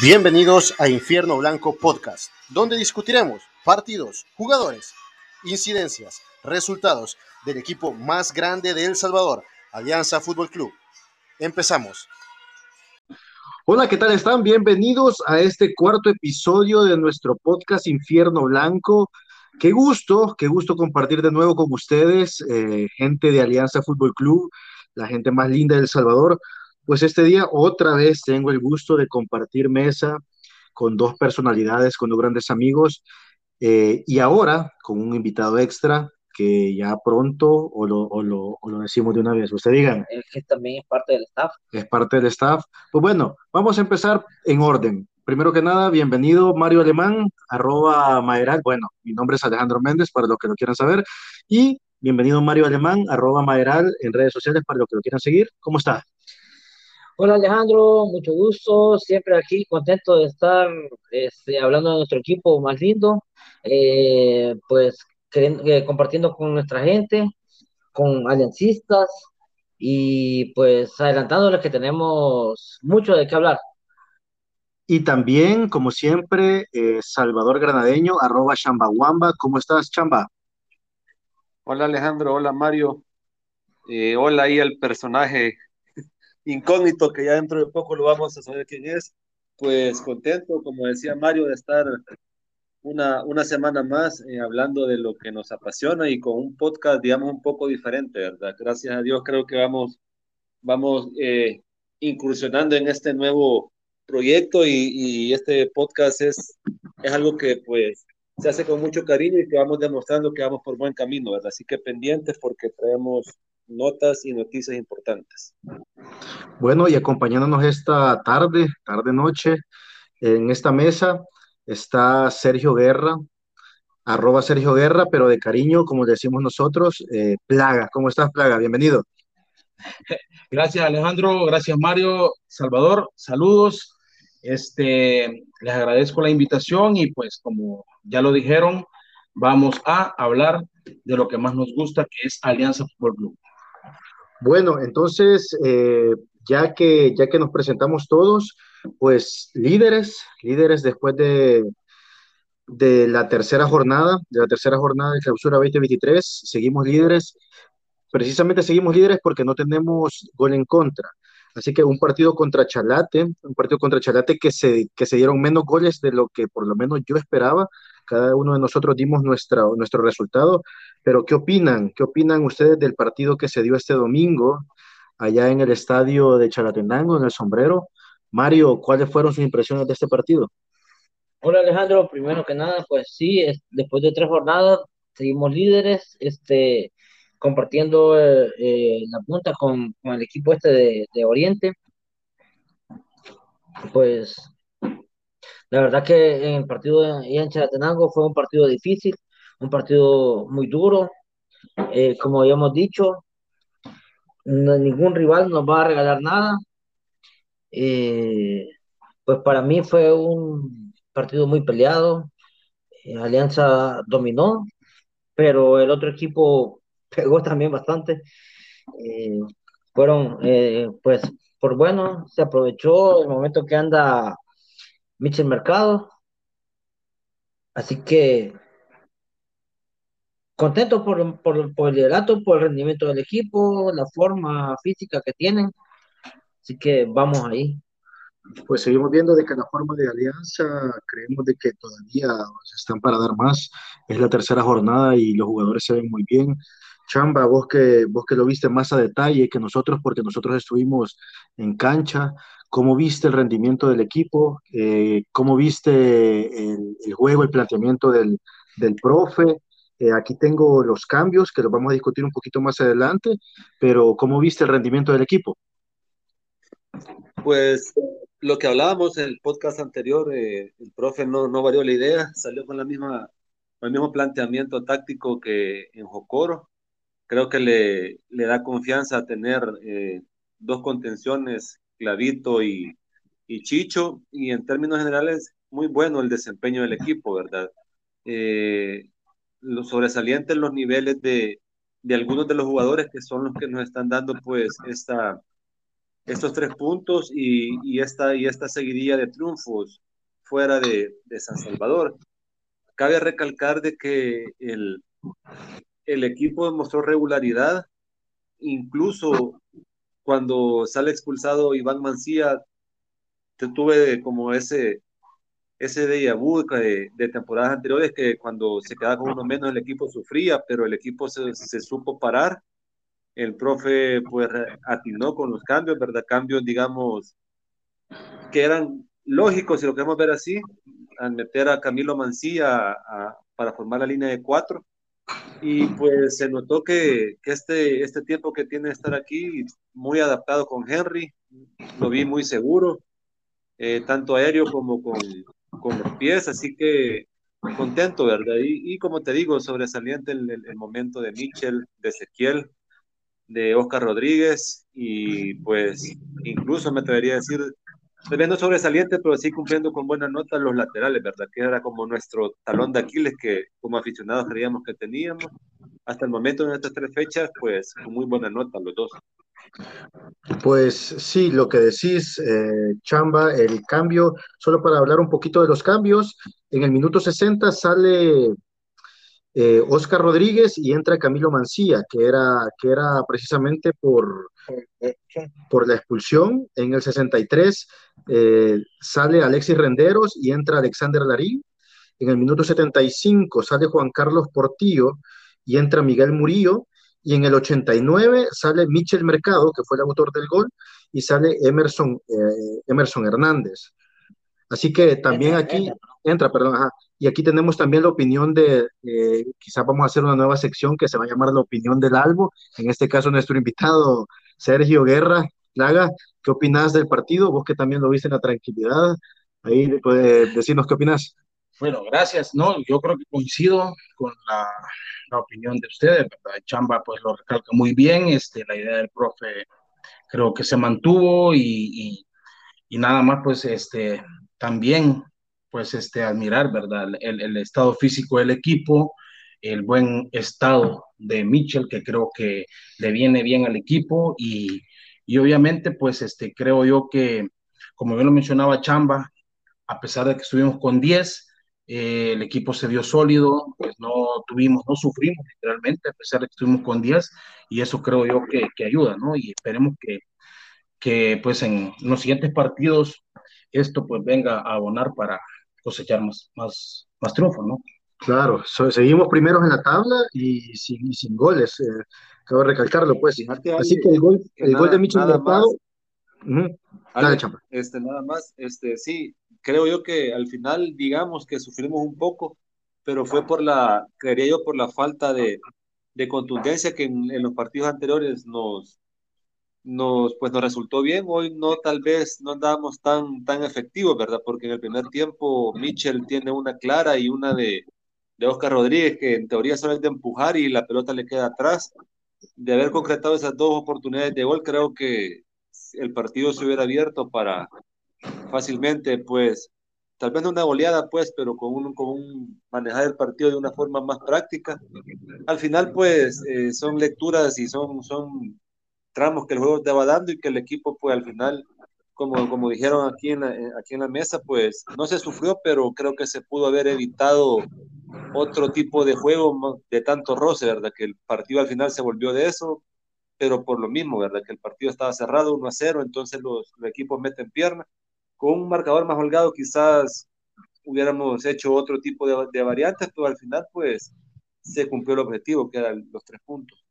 Bienvenidos a Infierno Blanco Podcast, donde discutiremos partidos, jugadores, incidencias, resultados del equipo más grande de El Salvador, Alianza Fútbol Club. Empezamos. Hola, ¿qué tal están? Bienvenidos a este cuarto episodio de nuestro podcast Infierno Blanco. Qué gusto, qué gusto compartir de nuevo con ustedes, eh, gente de Alianza Fútbol Club, la gente más linda de El Salvador. Pues este día otra vez tengo el gusto de compartir mesa con dos personalidades, con dos grandes amigos eh, y ahora con un invitado extra que ya pronto o lo, o lo, o lo decimos de una vez. Usted digan. Es que también es parte del staff. Es parte del staff. Pues bueno, vamos a empezar en orden. Primero que nada, bienvenido Mario Alemán, arroba Maeral. Bueno, mi nombre es Alejandro Méndez, para los que lo quieran saber. Y bienvenido Mario Alemán, arroba Maeral en redes sociales, para los que lo quieran seguir. ¿Cómo está? Hola Alejandro, mucho gusto, siempre aquí contento de estar este, hablando de nuestro equipo más lindo, eh, pues eh, compartiendo con nuestra gente, con aliancistas y pues adelantándoles que tenemos mucho de qué hablar. Y también, como siempre, eh, Salvador Granadeño, arroba Chambaguamba. ¿Cómo estás, Chamba? Hola Alejandro, hola Mario. hola ahí al personaje incógnito que ya dentro de poco lo vamos a saber quién es. Pues contento, como decía Mario, de estar una, una semana más eh, hablando de lo que nos apasiona y con un podcast, digamos, un poco diferente, ¿verdad? Gracias a Dios creo que vamos, vamos eh, incursionando en este nuevo proyecto y, y, este podcast es, es algo que pues se hace con mucho cariño y que vamos demostrando que vamos por buen camino, ¿verdad? Así que pendientes porque traemos notas y noticias importantes. Bueno, y acompañándonos esta tarde, tarde-noche, en esta mesa está Sergio Guerra, arroba Sergio Guerra, pero de cariño, como decimos nosotros, eh, Plaga. ¿Cómo estás, Plaga? Bienvenido. Gracias, Alejandro. Gracias, Mario. Salvador, saludos. Este, les agradezco la invitación y pues como ya lo dijeron, vamos a hablar de lo que más nos gusta, que es Alianza Fútbol Club. Bueno, entonces, eh, ya, que, ya que nos presentamos todos, pues líderes, líderes después de, de la tercera jornada, de la tercera jornada de clausura 2023, seguimos líderes. Precisamente seguimos líderes porque no tenemos gol en contra. Así que un partido contra Chalate, un partido contra Chalate que se, que se dieron menos goles de lo que por lo menos yo esperaba. Cada uno de nosotros dimos nuestro resultado. Pero ¿qué opinan? ¿Qué opinan ustedes del partido que se dio este domingo allá en el estadio de Chalatenango, en el sombrero? Mario, ¿cuáles fueron sus impresiones de este partido? Hola Alejandro, primero que nada, pues sí, después de tres jornadas seguimos líderes, este, compartiendo eh, eh, la punta con, con, el equipo este de, de, Oriente. Pues la verdad que en el partido en Chalatenango fue un partido difícil, un partido muy duro. Eh, como habíamos dicho, ningún rival nos va a regalar nada. Eh, pues para mí fue un partido muy peleado. Eh, Alianza dominó, pero el otro equipo pegó también bastante. Eh, fueron, pues, por bueno, se aprovechó el momento que anda Michel Mercado. Así que contento por, el liderato, por el rendimiento del equipo, la forma física que tienen. Así que vamos ahí. Pues seguimos viendo de que la forma de alianza creemos de que todavía están para dar más. Es la tercera jornada y los jugadores se ven muy bien. Chamba, vos que, vos que lo viste más a detalle que nosotros, porque nosotros estuvimos en cancha, ¿cómo viste el rendimiento del equipo? Eh, ¿Cómo viste el, el, juego, el planteamiento del, del profe? Eh, aquí tengo los cambios que los vamos a discutir un poquito más adelante, pero ¿cómo viste el rendimiento del equipo? Pues lo que hablábamos en el podcast anterior, eh, el profe no, no varió la idea, salió con la misma, el mismo planteamiento táctico que en Jocoro. Creo que le, le da confianza tener eh, dos contenciones, Clavito y, y Chicho, y en términos generales, muy bueno el desempeño del equipo, ¿verdad? Eh, los sobresalientes los niveles de, algunos de los jugadores que son los que nos están dando pues esta, estos tres puntos y, y, esta, y esta seguidilla de triunfos fuera de, de San Salvador. Cabe recalcar de que el, el equipo demostró regularidad, incluso cuando sale expulsado Iván Mancía, tuve como ese, ese déjà vu de, de, temporadas anteriores que cuando se quedaba con uno menos el equipo sufría, pero el equipo se, se supo parar. El profe pues atinó con los cambios, ¿verdad? Cambios, digamos, que eran lógicos, si lo queremos ver así, al meter a Camilo Mancía a, para formar la línea de cuatro. Y pues se notó que, que, este, este tiempo que tiene estar aquí, muy adaptado con Henry, lo vi muy seguro, eh, tanto aéreo como con, con los pies, así que contento, ¿verdad? Y, y como te digo, sobresaliente el, el, el, momento de Mitchell, de Ezequiel, de Oscar Rodríguez y pues incluso me atrevería a decir, viendo sobresaliente, pero sí cumpliendo con buena nota los laterales, ¿verdad? Que era como nuestro talón de Aquiles que como aficionados creíamos que teníamos. Hasta el momento en estas tres fechas, pues con muy buena nota los dos. Pues sí, lo que decís, eh, Chamba, el cambio, solo para hablar un poquito de los cambios, en el minuto 60 sale eh, Oscar Rodríguez y entra Camilo Mancía, que era, que era precisamente por, por la expulsión. En el 63 eh, sale Alexis Renderos y entra Alexander Larín. En el minuto 75 sale Juan Carlos Portillo y entra Miguel Murillo y en el 89 sale Michel Mercado, que fue el autor del gol, y sale Emerson, eh, Emerson Hernández. Así que también entra, aquí, entra, entra perdón, ajá, y aquí tenemos también la opinión de, eh, quizás vamos a hacer una nueva sección que se va a llamar la opinión del Albo, en este caso nuestro invitado Sergio Guerra, Laga, ¿qué opinas del partido? Vos que también lo viste en la tranquilidad, ahí puedes decirnos qué opinas. Bueno, gracias. No, yo creo que coincido con la, la, opinión de ustedes, ¿verdad? Chamba pues lo recalca muy bien, este, la idea del profe creo que se mantuvo y, y, y nada más pues este, también pues este, admirar, ¿verdad? El, el, estado físico del equipo, el buen estado de Mitchell, que creo que le viene bien al equipo y, y obviamente pues este, creo yo que, como bien lo mencionaba Chamba, a pesar de que estuvimos con 10, eh, el equipo se vio sólido, pues no tuvimos, no sufrimos literalmente, a pesar de que estuvimos con 10, y eso creo yo que, que ayuda, ¿no? Y esperemos que, que pues en los siguientes partidos esto pues venga a abonar para cosechar más, más, más triunfos, ¿no? Claro, so, seguimos primeros en la tabla y sin, y sin goles, eh, acabo de recalcarlo, pues. Fíjate, Así que el gol, el nada, gol de Michel Mercado. Uh -huh. Dale, este, nada más, este, sí, creo yo que al final, digamos que sufrimos un poco, pero fue por la, creería yo, por la falta de, de contundencia que en, en, los partidos anteriores nos, nos, pues nos resultó bien. Hoy no, tal vez no andábamos tan, tan efectivos, ¿verdad? Porque en el primer tiempo Mitchell tiene una clara y una de, de Oscar Rodríguez, que en teoría solo es de empujar y la pelota le queda atrás. De haber concretado esas dos oportunidades de gol, creo que el partido se hubiera abierto para fácilmente, pues, tal vez no una goleada, pues, pero con un, con un manejar el partido de una forma más práctica. Al final, pues, eh, son lecturas y son, son tramos que el juego estaba dando y que el equipo, pues, al final, como, como dijeron aquí en, la, aquí en la mesa, pues, no se sufrió, pero creo que se pudo haber evitado otro tipo de juego de tanto roce, ¿verdad? Que el partido al final se volvió de eso, pero por lo mismo, ¿verdad? Que el partido estaba cerrado 1 a 0, entonces los, los equipos meten pierna. Con un marcador más holgado quizás hubiéramos hecho otro tipo de, de, variantes, pero al final pues se cumplió el objetivo, que eran los tres puntos.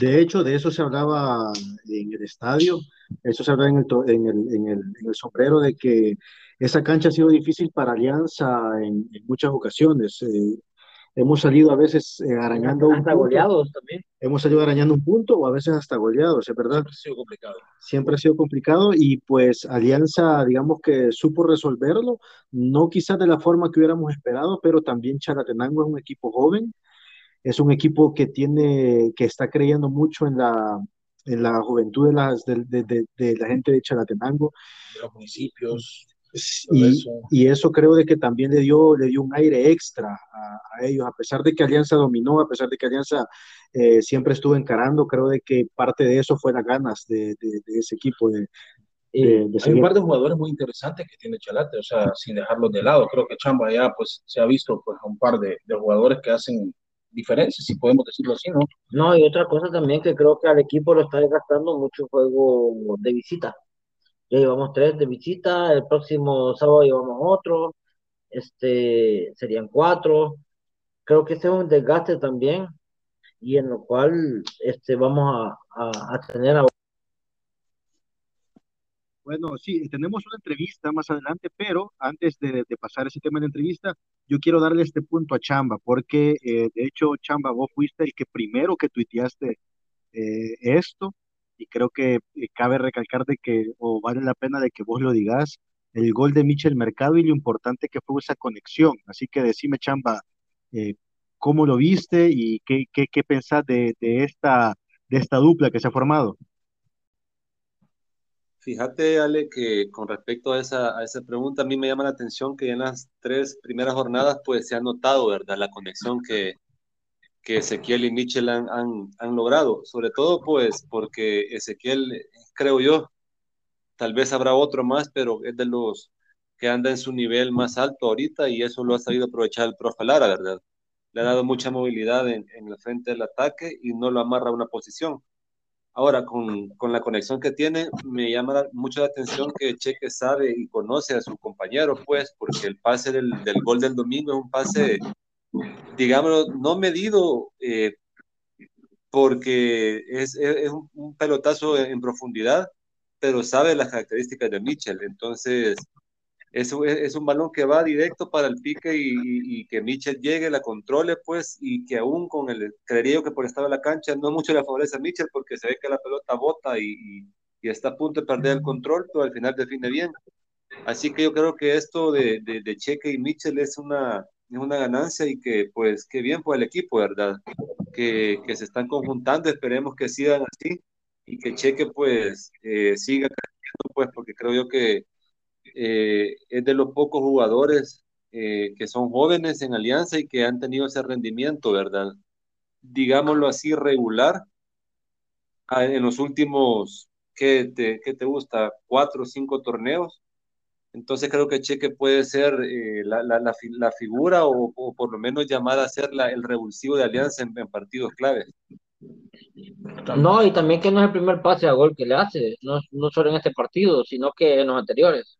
De hecho, de eso se hablaba en el estadio, eso se hablaba en el, en el, en el, en el sombrero, de que esa cancha ha sido difícil para Alianza en, en muchas ocasiones. Eh, hemos salido a veces eh, arañando hasta un goleados también. Hemos salido arañando un punto o a veces hasta goleados, es verdad. Siempre ha sido complicado. Siempre ha sido complicado y pues Alianza, digamos que supo resolverlo, no quizás de la forma que hubiéramos esperado, pero también Chalatenango es un equipo joven, es un equipo que tiene, que está creyendo mucho en la, en la juventud de, las, de, de, de, de la gente de Chalatenango. De los municipios y, eso. creo de que también le dio, le dio un aire extra a, ellos, a pesar de que Alianza dominó, a pesar de que Alianza eh, siempre estuvo encarando, creo de que parte de eso fue las ganas de, ese equipo. De, hay un par de jugadores muy interesantes que tiene Chalate, o sea, sin dejarlos de lado. Creo que Chamba ya pues se ha visto pues un par de, jugadores que hacen diferencias, si podemos decirlo así, ¿no? No, y otra cosa también que creo que al equipo lo está desgastando mucho juego de visita. Ya llevamos tres de visita, el próximo sábado llevamos otro, este, serían cuatro. Creo que ese es un desgaste también y en lo cual este, vamos a, a, tener Bueno, sí, tenemos una entrevista más adelante, pero antes de, pasar ese tema de entrevista, yo quiero darle este punto a Chamba, porque eh, de hecho, Chamba, vos fuiste el que primero que tuiteaste eh, esto, y creo que eh, cabe recalcar de que, o vale la pena de que vos lo digas, el gol de Michel Mercado y lo importante que fue esa conexión. Así que decime, Chamba, eh, ¿cómo lo viste y qué, qué, qué pensás de, de, esta, de esta dupla que se ha formado? Fíjate, Ale, que con respecto a esa, a esa pregunta, a mí me llama la atención que en las tres primeras jornadas, pues se ha notado, ¿verdad? La conexión que, que Ezequiel y Mitchell han, han, logrado, sobre todo pues porque Ezequiel, creo yo, tal vez habrá otro más, pero es de los que anda en su nivel más alto ahorita y eso lo ha sabido aprovechar el profe Lara, ¿verdad? Le ha dado mucha movilidad en, en la frente del ataque y no lo amarra a una posición. Ahora, con, con, la conexión que tiene, me llama mucho la atención que Cheque sabe y conoce a su compañero, pues, porque el pase del, del gol del domingo es un pase digámoslo, no medido eh, porque es, un, pelotazo en profundidad, pero sabe las características de Mitchell. Entonces, es, es un balón que va directo para el pique y, que Mitchell llegue, la controle, pues, y que aún con el, creería que por estar en la cancha, no mucho le favorece a Mitchell porque se ve que la pelota bota y, está a punto de perder el control, pero al final define bien. Así que yo creo que esto de, de, de Cheque y Mitchell es una, es una ganancia y que pues qué bien por el equipo, ¿verdad? Que, que se están conjuntando, esperemos que sigan así y que Cheque pues eh, siga creciendo, pues porque creo yo que eh, es de los pocos jugadores eh, que son jóvenes en Alianza y que han tenido ese rendimiento, ¿verdad? Digámoslo así, regular ah, en los últimos, ¿qué te, qué te gusta? Cuatro o cinco torneos entonces creo que Cheque puede ser eh, la, la, la, figura o, por lo menos llamada a ser el revulsivo de Alianza en, partidos claves. No, y también que no es el primer pase a gol que le hace, no, no solo en este partido, sino que en los anteriores.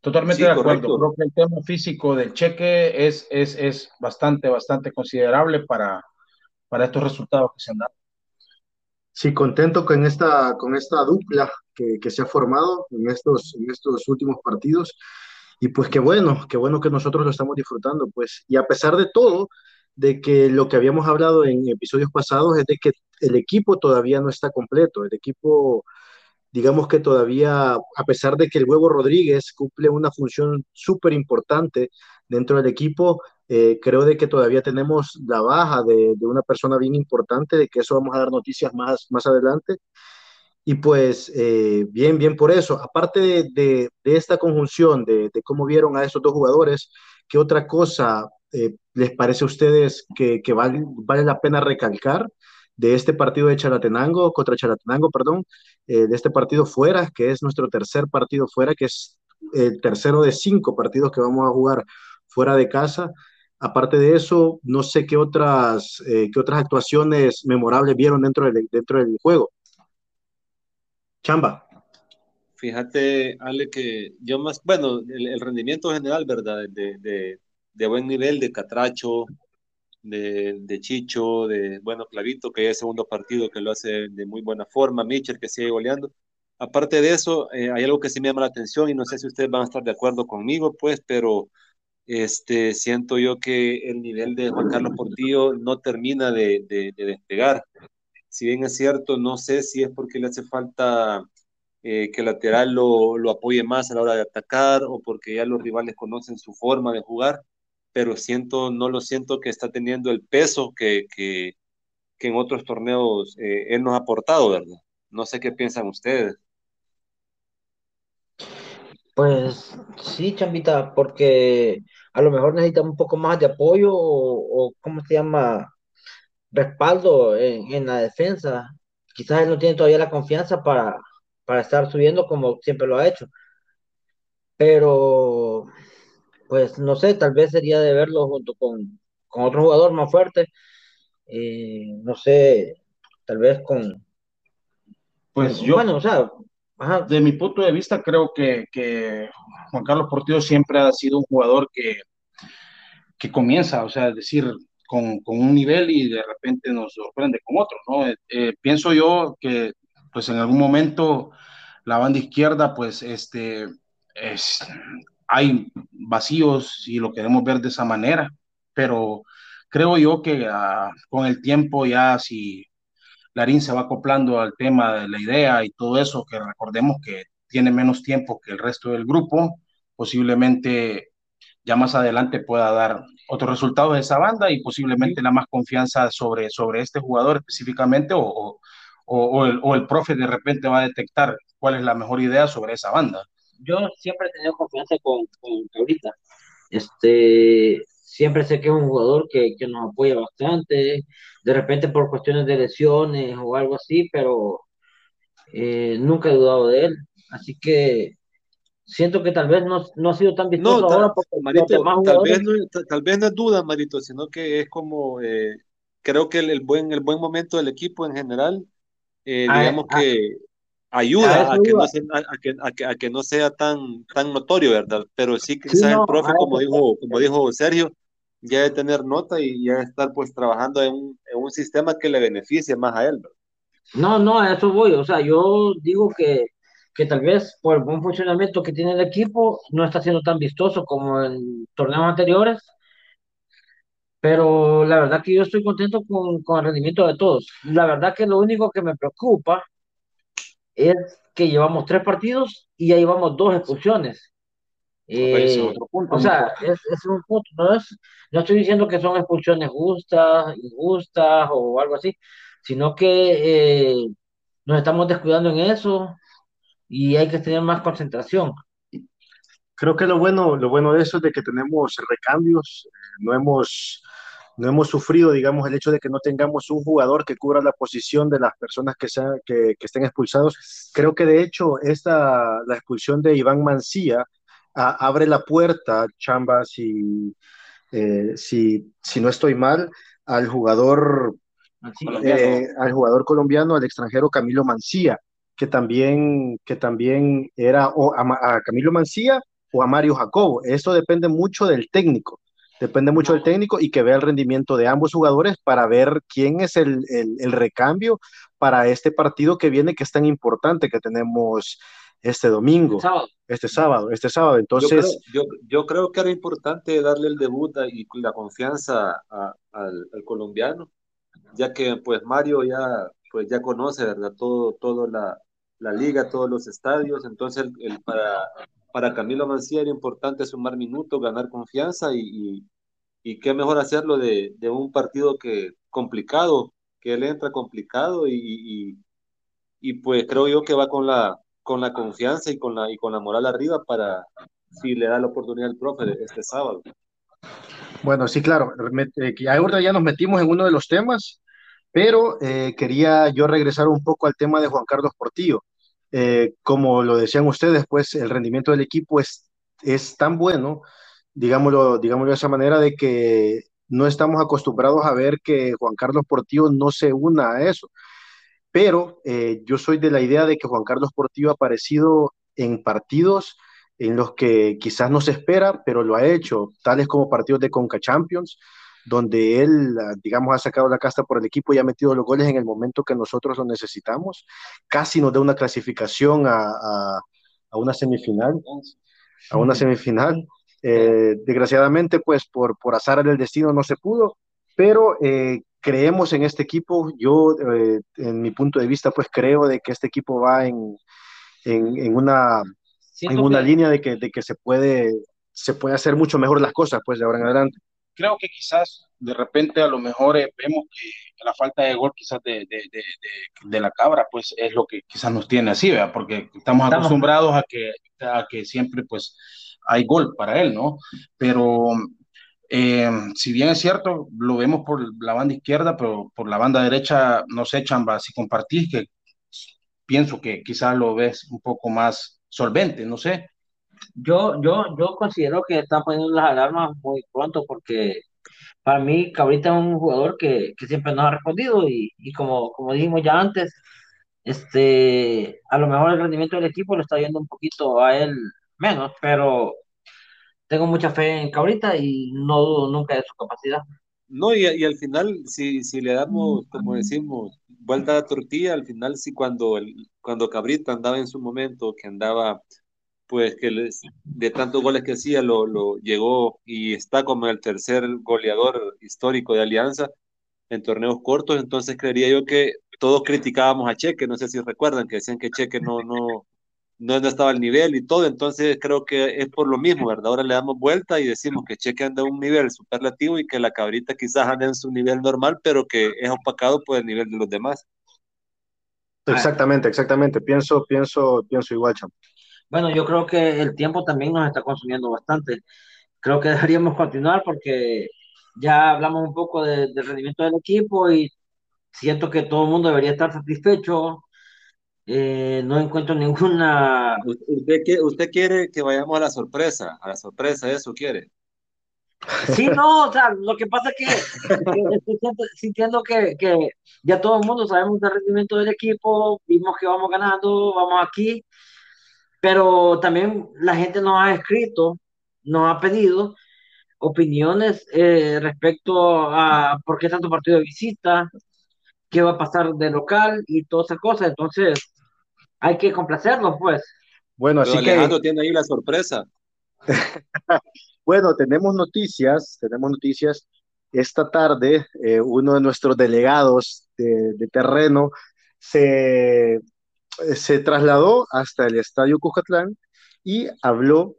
Totalmente de acuerdo. Creo que el tema físico del Cheque es, es, es bastante, bastante considerable para, para estos resultados que se han dado. Sí, contento con esta, con esta dupla que, que, se ha formado en estos, en estos últimos partidos. Y pues qué bueno, qué bueno que nosotros lo estamos disfrutando. Pues, y a pesar de todo, de que lo que habíamos hablado en episodios pasados es de que el equipo todavía no está completo. El equipo, digamos que todavía, a pesar de que el huevo Rodríguez cumple una función súper importante dentro del equipo, eh, creo de que todavía tenemos la baja de, de, una persona bien importante, de que eso vamos a dar noticias más, más adelante. Y pues eh, bien, bien por eso. Aparte de, de, de esta conjunción, de, cómo vieron a esos dos jugadores, ¿qué otra cosa eh, les parece a ustedes que, que vale, vale, la pena recalcar de este partido de Chalatenango, contra Chalatenango, perdón, de este partido fuera, que es nuestro tercer partido fuera, que es el tercero de cinco partidos que vamos a jugar fuera de casa? Aparte de eso, no sé qué otras, eh, qué otras actuaciones memorables vieron dentro del, dentro del juego. Chamba. Fíjate, Ale, que yo más, bueno, el, rendimiento general, ¿verdad? De, de, de, buen nivel de Catracho, de, Chicho, de, bueno, Clavito, que es segundo partido que lo hace de muy buena forma, Mitchell, que sigue goleando. Aparte de eso, eh, hay algo que sí me llama la atención y no sé si ustedes van a estar de acuerdo conmigo, pues, pero este, siento yo que el nivel de Juan Carlos Portillo no termina de, despegar. Si bien es cierto, no sé si es porque le hace falta eh, que el lateral lo, apoye más a la hora de atacar o porque ya los rivales conocen su forma de jugar, pero siento, no lo siento que está teniendo el peso que, que, que en otros torneos eh, él nos ha aportado, ¿verdad? No sé qué piensan ustedes. Pues sí, Chambita, porque a lo mejor necesita un poco más de apoyo o, o ¿cómo se llama? Respaldo en, en la defensa. Quizás él no tiene todavía la confianza para, para estar subiendo como siempre lo ha hecho. Pero, pues no sé, tal vez sería de verlo junto con, con otro jugador más fuerte. Eh, no sé, tal vez con, Pues yo, bueno, o sea, ajá, de mi punto de vista, creo que, que Juan Carlos Portillo siempre ha sido un jugador que, que comienza, o sea, es decir, con, con un nivel y de repente nos sorprende con otro, ¿no? Eh, eh, pienso yo que, pues en algún momento la banda izquierda, pues, este, es, hay vacíos y lo queremos ver de esa manera, pero creo yo que ah, con el tiempo ya si Larín se va acoplando al tema de la idea y todo eso, que recordemos que tiene menos tiempo que el resto del grupo, posiblemente ya más adelante pueda dar otros resultados de esa banda y posiblemente la más confianza sobre, sobre este jugador específicamente o, o, o el, o el profe de repente va a detectar cuál es la mejor idea sobre esa banda. Yo siempre he tenido confianza con, con Cabrita. Este, siempre sé que es un jugador que, que nos apoya bastante, de repente por cuestiones de lesiones o algo así, pero eh, nunca he dudado de él. Así que siento que tal vez no, no ha sido tan No, vistoso ta- ahora porque los Marito, demás tal vez no, ta- tal vez no es duda, Marito, sino que es como, eh, creo que el, el buen, el buen momento del equipo en general, eh, a, digamos a- que ayuda a que no iba. se, a, que, a que, a que no sea tan, tan notorio, ¿verdad? Pero sí Sí, quizás el no, a profe, como dijo, como dijo Sergio, ya de tener nota y ya de estar pues trabajando en un, en un sistema que le beneficie más a él, ¿verdad? no, no, a eso voy. O sea, yo digo que, que tal vez por el buen funcionamiento que tiene el equipo no está siendo tan vistoso como en torneos anteriores pero la verdad que yo estoy contento con, con el rendimiento de todos. La verdad que lo único que me preocupa es que llevamos tres partidos y ya llevamos dos expulsiones. Eh, otro punto o sea, es, es un punto, no es, no estoy diciendo que son expulsiones justas, injustas o algo así, sino que eh, nos estamos descuidando en eso y hay que tener más concentración. Creo que lo bueno, lo bueno de eso es de que tenemos recambios, eh, no hemos, no hemos sufrido, digamos, el hecho de que no tengamos un jugador que cubra la posición de las personas que, sea, que, que estén expulsados. Creo que de hecho esta, la expulsión de Iván Mancía a- abre la puerta, Chamba, si, eh, si, si no estoy mal, al jugador eh, al jugador colombiano, al extranjero Camilo Mancía, que también, que también era o a, a Camilo Mancía o a Mario Jacobo. Eso depende mucho del técnico, depende mucho del técnico y que vea el rendimiento de ambos jugadores para ver quién es el, el, el recambio para este partido que viene, que es tan importante que tenemos este domingo, sábado. este sábado, este sábado. Yo creo, Entonces, yo, yo creo que era importante darle el debut y la confianza a- al, al colombiano, ya que pues Mario ya, pues, ya conoce, ¿verdad? Todo, todo la, la liga, todos los estadios, entonces el, el- para, para Camilo Mancía era importante sumar minutos, ganar confianza y, qué mejor hacerlo de, un partido que complicado, que él entra complicado y, pues creo yo que va con la, con la confianza y con la, moral arriba para si le da la oportunidad al profe este sábado. bueno, sí, claro, eh, ahora ya nos metimos en uno de los temas, pero eh, quería yo regresar un poco al tema de Juan Carlos Portillo. Eh, como lo decían ustedes, pues el rendimiento del equipo es, es tan bueno, digámoslo, digámoslo de esa manera, de que no estamos acostumbrados a ver que Juan Carlos Portillo no se una a eso. Pero eh, yo soy de la idea de que Juan Carlos Portillo ha aparecido en partidos en los que quizás no se espera, pero lo ha hecho, tales como partidos de Conca Champions, donde él, ah, digamos, ha sacado la casta por el equipo y ha metido los goles en el momento que nosotros lo necesitamos. Casi nos da una clasificación a, a, a una semifinal, a una semifinal. Eh, desgraciadamente, pues por, por azar del destino no se pudo, pero eh, creemos en este equipo. Yo, eh, en mi punto de vista, pues creo de que este equipo va en, en, en una, en una línea de que, de que se puede, se puede hacer mucho mejor las cosas, pues de ahora en adelante. Creo que quizás de repente a lo mejor eh, vemos que la falta de gol quizás de, de, de, de, la cabra, pues es lo que quizás nos tiene así, ¿verdad? Porque estamos, acostumbrados a que, a que siempre pues hay gol para él, ¿no? Pero eh, si bien es cierto, lo vemos por la banda izquierda, pero por la banda derecha, no sé, Chamba, si compartís, que pienso que quizás lo ves un poco más solvente, no sé. Yo, yo, yo considero que están poniendo las alarmas muy pronto porque para mí Cabrita es un jugador que, que siempre nos ha respondido y, y, como, como dijimos ya antes, este, a lo mejor el rendimiento del equipo lo está yendo un poquito a él menos, pero tengo mucha fe en Cabrita y no dudo nunca de su capacidad. No, y, y al final, si, si le damos, como decimos, vuelta a la tortilla, al final sí cuando, el, cuando Cabrita andaba en su momento, que andaba pues que les, de tantos goles que hacía lo, lo, llegó y está como el tercer goleador histórico de Alianza en torneos cortos, entonces creería yo que todos criticábamos a Cheque, no sé si recuerdan que decían que Cheque no, no, no, estaba al nivel y todo, entonces creo que es por lo mismo, ¿verdad? Ahora le damos vuelta y decimos que Cheque anda a un nivel superlativo y que la cabrita quizás anda en su nivel normal, pero que es opacado por el nivel de los demás. Exactamente, exactamente. Pienso, pienso, pienso igual, Cham. Bueno, yo creo que el tiempo también nos está consumiendo bastante. Creo que deberíamos continuar porque ya hablamos un poco del rendimiento del equipo y siento que todo el mundo debería estar satisfecho. Eh, no encuentro ninguna... ¿Usted, ¿Usted quiere que vayamos a la sorpresa? A la sorpresa, ¿eso quiere? Sí, no, o sea, lo que pasa es que, estoy sintiendo que, que, ya todo el mundo sabemos del rendimiento del equipo, vimos que vamos ganando, vamos aquí, pero también la gente nos ha escrito, nos ha pedido opiniones eh, respecto a por qué tanto partido de visita, qué va a pasar de local y todas esas cosas. Entonces, hay que complacerlos, pues. Bueno, así que Alejandro tiene ahí la sorpresa. bueno, tenemos noticias, tenemos noticias. Esta tarde, eh, uno de nuestros delegados de, de terreno se se trasladó hasta el estadio Cujatlán y habló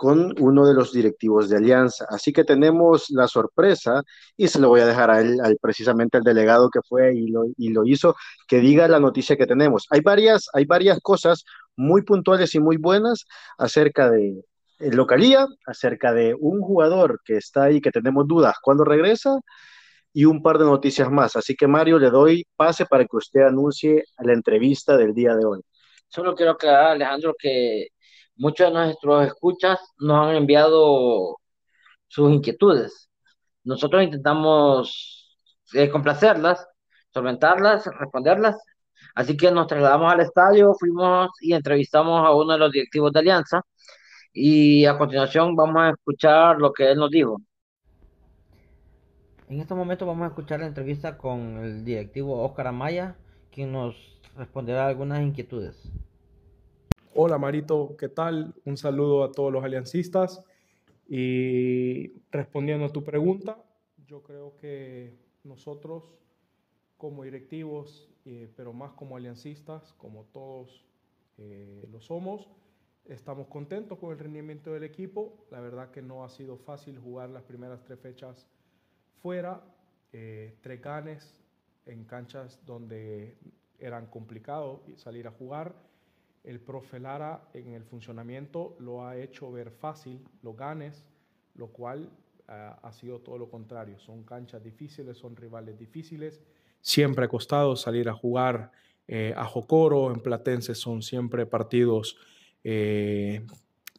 con uno de los directivos de Alianza. Así que tenemos la sorpresa y se lo voy a dejar al, precisamente al delegado que fue y lo, y lo, hizo, que diga la noticia que tenemos. Hay varias, hay varias cosas muy puntuales y muy buenas acerca de localía, acerca de un jugador que está ahí, que tenemos dudas cuando regresa, y un par de noticias más. Así que Mario, le doy pase para que usted anuncie la entrevista del día de hoy. Solo quiero aclarar, Alejandro, que muchos de nuestros escuchas nos han enviado sus inquietudes. Nosotros intentamos eh, complacerlas, solventarlas, responderlas. Así que nos trasladamos al estadio, fuimos y entrevistamos a uno de los directivos de Alianza y a continuación vamos a escuchar lo que él nos dijo. En este momento vamos a escuchar la entrevista con el directivo Óscar Amaya, quien nos responderá algunas inquietudes. Hola Marito, ¿qué tal? Un saludo a todos los aliancistas. Y respondiendo a tu pregunta, yo creo que nosotros como directivos, eh, pero más como aliancistas, como todos eh, lo somos, estamos contentos con el rendimiento del equipo. La verdad que no ha sido fácil jugar las primeras tres fechas fuera, eh, Trecanes en canchas donde eran complicados salir a jugar. El profe Lara en el funcionamiento lo ha hecho ver fácil, los ganes, lo cual ah, ha sido todo lo contrario. Son canchas difíciles, son rivales difíciles. Siempre ha costado salir a jugar eh, a Jocoro, en Platense son siempre partidos eh,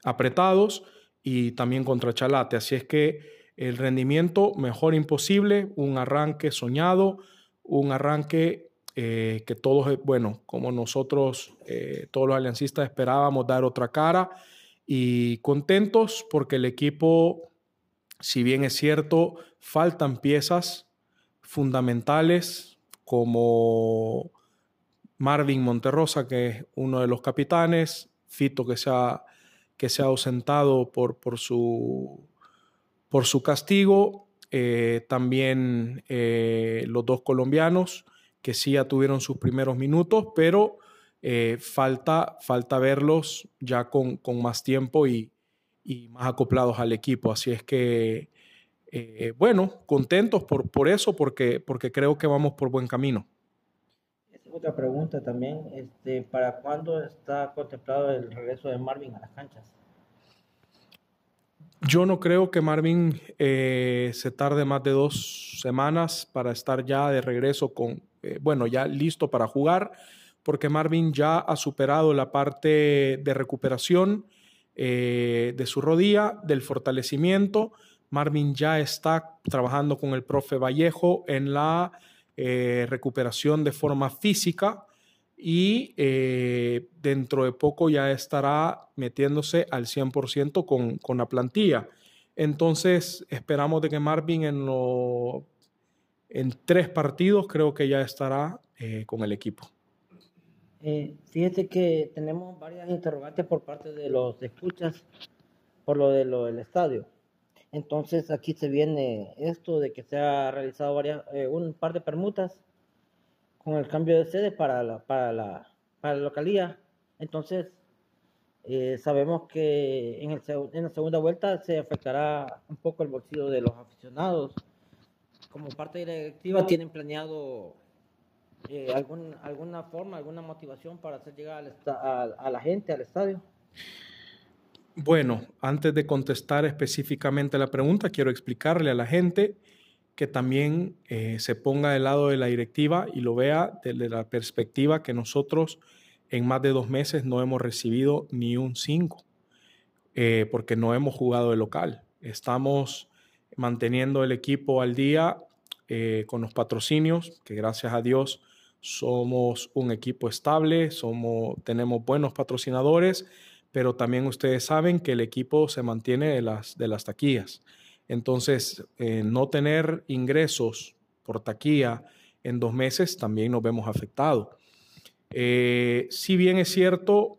apretados y también contra Chalate. Así es que el rendimiento mejor imposible, un arranque soñado, un arranque eh, que todos, eh, bueno, como nosotros, eh, todos los aliancistas esperábamos dar otra cara. Y contentos porque el equipo, si bien es cierto, faltan piezas fundamentales como Marvin Monterrosa, que es uno de los capitanes, Fito que se ha, que se ha ausentado por, por su por su castigo, eh, también eh, los dos colombianos que sí ya tuvieron sus primeros minutos, pero eh, falta, falta verlos ya con, más tiempo y, más acoplados al equipo. Así es que eh, bueno, contentos por, por eso, porque, porque creo que vamos por buen camino. Otra pregunta también, este, ¿para cuándo está contemplado el regreso de Marvin a las canchas? Yo no creo que Marvin eh, se tarde más de dos semanas para estar ya de regreso con, eh, bueno, ya listo para jugar, porque Marvin ya ha superado la parte de recuperación eh, de su rodilla, del fortalecimiento. Marvin ya está trabajando con el profe Vallejo en la recuperación de forma física y eh, dentro de poco ya estará metiéndose al 100% con, con, la plantilla. Entonces esperamos de que Marvin en, lo, en tres partidos creo que ya estará eh, con el equipo. Eh, fíjate que tenemos varias interrogantes por parte de los escuchas por lo de lo del estadio. Entonces aquí se viene esto de que se ha realizado varias, un par de permutas con el cambio de sede para la, para la, para la localía. Entonces, eh, sabemos que en, el, en la segunda vuelta se afectará un poco el bolsillo de los aficionados. Como parte directiva, ¿tienen planeado eh, algún, alguna forma, alguna motivación para hacer llegar a la gente al estadio? Bueno, antes de contestar específicamente la pregunta, quiero explicarle a la gente que también eh, se ponga del lado de la directiva y lo vea desde la perspectiva que nosotros en más de dos meses no hemos recibido ni un 5, eh, porque no hemos jugado de local. Estamos manteniendo el equipo al día eh, con los patrocinios, que gracias a Dios somos un equipo estable, somos, tenemos buenos patrocinadores, pero también ustedes saben que el equipo se mantiene de las, de las taquillas. Entonces, eh, no tener ingresos por taquilla en dos meses también nos vemos afectados. Eh, si bien es cierto,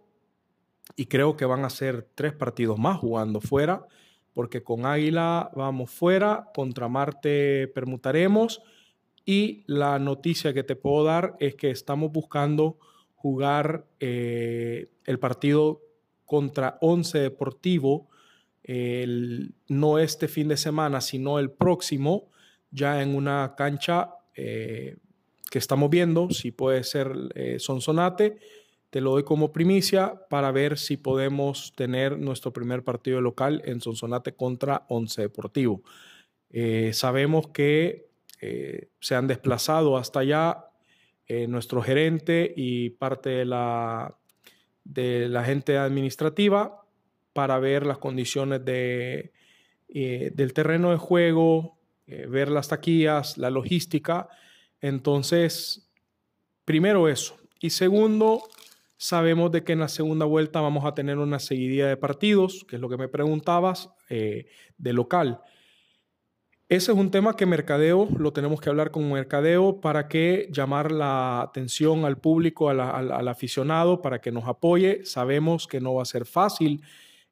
y creo que van a ser tres partidos más jugando fuera, porque con Águila vamos fuera, contra Marte permutaremos, y la noticia que te puedo dar es que estamos buscando jugar eh, el partido contra Once Deportivo no este fin de semana, sino el próximo, ya en una cancha eh, que estamos viendo, si puede ser eh, Sonsonate, te lo doy como primicia para ver si podemos tener nuestro primer partido local en Sonsonate contra Once Deportivo. Eh, sabemos que se han desplazado hasta allá nuestro gerente y parte de la, de la gente administrativa para ver las condiciones de, eh, del terreno de juego, eh, ver las taquillas, la logística. Entonces, primero eso. Y segundo, sabemos de que en la segunda vuelta vamos a tener una seguidilla de partidos, que es lo que me preguntabas, eh, de local. Ese es un tema que mercadeo, lo tenemos que hablar con mercadeo para que llamar la atención al público, al aficionado, para que nos apoye. Sabemos que no va a ser fácil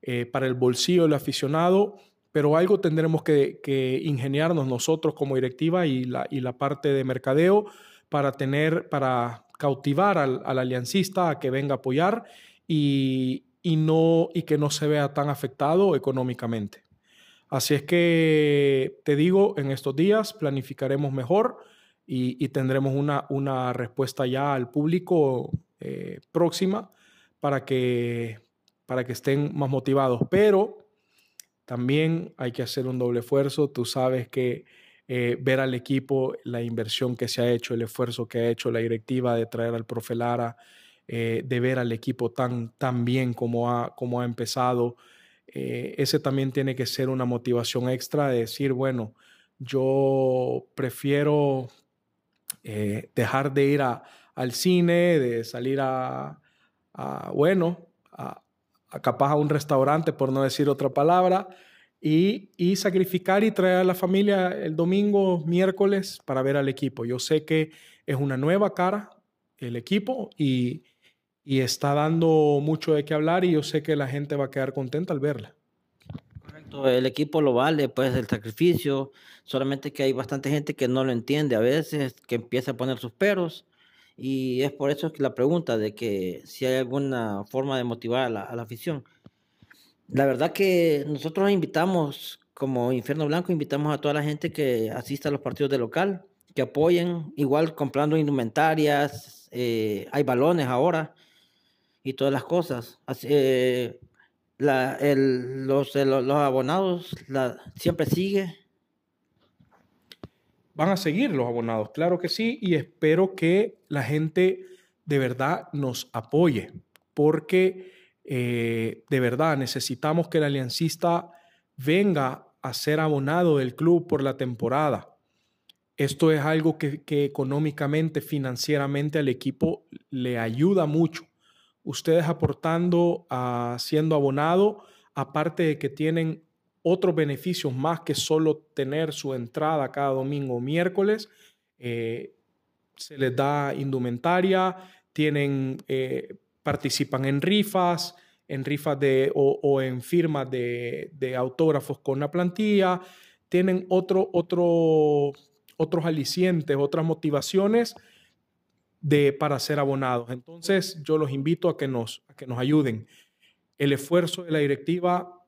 eh, para el bolsillo del aficionado, pero algo tendremos que, ingeniarnos nosotros como directiva y la, y la, parte de mercadeo para tener, para cautivar al, aliancista a que venga a apoyar y, no, y que no se vea tan afectado económicamente. Así es que te digo, en estos días planificaremos mejor y, tendremos una, una, respuesta ya al público eh, próxima para que para que estén más motivados. Pero también hay que hacer un doble esfuerzo. Tú sabes que eh, ver al equipo, la inversión que se ha hecho, el esfuerzo que ha hecho la directiva de traer al profe Lara, eh, de ver al equipo tan, tan bien como ha, como ha empezado, eh, ese también tiene que ser una motivación extra de decir, bueno, yo prefiero dejar de ir al cine, de salir a, a bueno, a, a capaz a un restaurante, por no decir otra palabra, y, y, sacrificar y traer a la familia el domingo, miércoles, para ver al equipo. Yo sé que es una nueva cara el equipo y, y está dando mucho de qué hablar y yo sé que la gente va a quedar contenta al verla. Correcto, el equipo lo vale, pues el sacrificio, solamente que hay bastante gente que no lo entiende a veces, que empieza a poner sus peros y es por eso que la pregunta de que si hay alguna forma de motivar a la, afición. La verdad que nosotros invitamos como Infierno Blanco, invitamos a toda la gente que asista a los partidos de local, que apoyen, igual comprando indumentarias, eh, hay balones ahora y todas las cosas. Eh, los, los, abonados la, siempre sigue. Van a seguir los abonados, claro que sí, y espero que la gente de verdad nos apoye, porque eh, de verdad necesitamos que el aliancista venga a ser abonado del club por la temporada. Esto es algo que, que económicamente, financieramente al equipo le ayuda mucho ustedes aportando, a, siendo abonado, aparte de que tienen otros beneficios más que solo tener su entrada cada domingo o miércoles, eh, se les da indumentaria, tienen, eh, participan en rifas, en rifas de, o, en firmas de, de, autógrafos con la plantilla, tienen otro, otro, otros alicientes, otras motivaciones de, para ser abonados. Entonces, yo los invito a que, nos, a que nos ayuden. El esfuerzo de la directiva